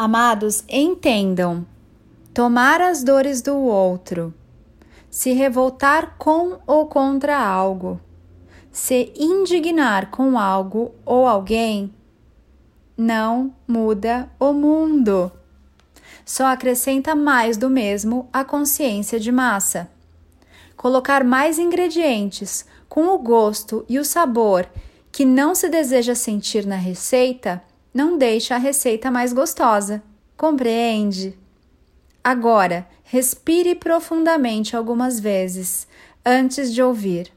Amados, entendam: tomar as dores do outro, se revoltar com ou contra algo, se indignar com algo ou alguém, não muda o mundo. Só acrescenta mais do mesmo a consciência de massa. Colocar mais ingredientes com o gosto e o sabor que não se deseja sentir na receita não deixa a receita mais gostosa. Compreende? Agora, respire profundamente algumas vezes antes de ouvir.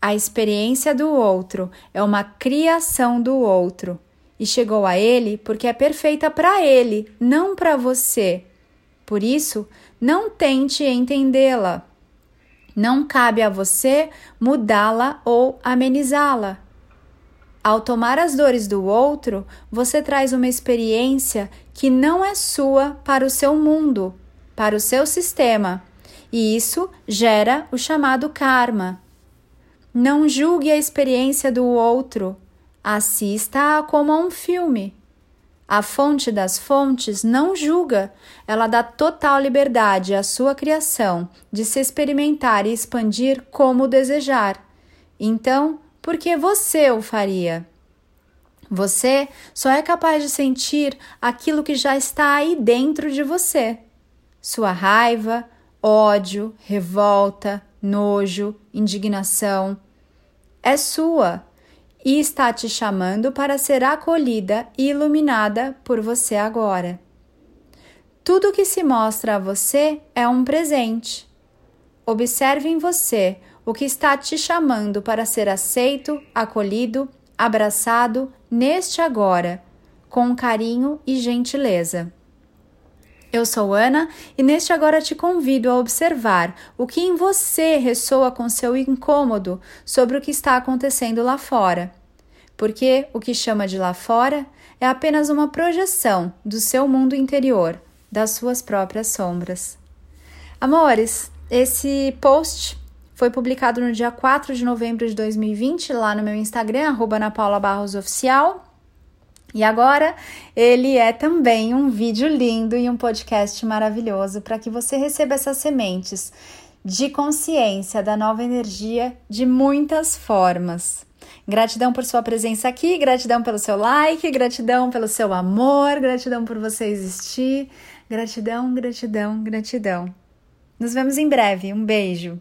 A experiência do outro é uma criação do outro e chegou a ele porque é perfeita para ele, não para você. Por isso, não tente entendê-la. Não cabe a você mudá-la ou amenizá-la. Ao tomar as dores do outro, você traz uma experiência que não é sua para o seu mundo, para o seu sistema, e isso gera o chamado karma. Não julgue a experiência do outro, assista-a como a um filme. A fonte das fontes não julga, ela dá total liberdade à sua criação de se experimentar e expandir como desejar. Então, porque você o faria. Você só é capaz de sentir aquilo que já está aí dentro de você. Sua raiva, ódio, revolta, nojo, indignação é sua e está te chamando para ser acolhida e iluminada por você agora. Tudo que se mostra a você é um presente. Observe em você o que está te chamando para ser aceito, acolhido, abraçado neste agora, com carinho e gentileza. Eu sou Ana e neste agora te convido a observar o que em você ressoa com seu incômodo sobre o que está acontecendo lá fora. Porque o que chama de lá fora é apenas uma projeção do seu mundo interior, das suas próprias sombras. Amores, esse post foi publicado no dia 4 de novembro de 2020 lá no meu Instagram, arroba Ana Paula Barros Oficial. E agora ele é também um vídeo lindo e um podcast maravilhoso para que você receba essas sementes de consciência da nova energia de muitas formas. Gratidão por sua presença aqui, gratidão pelo seu like, gratidão pelo seu amor, gratidão por você existir. Gratidão, gratidão, gratidão. Nos vemos em breve. Um beijo.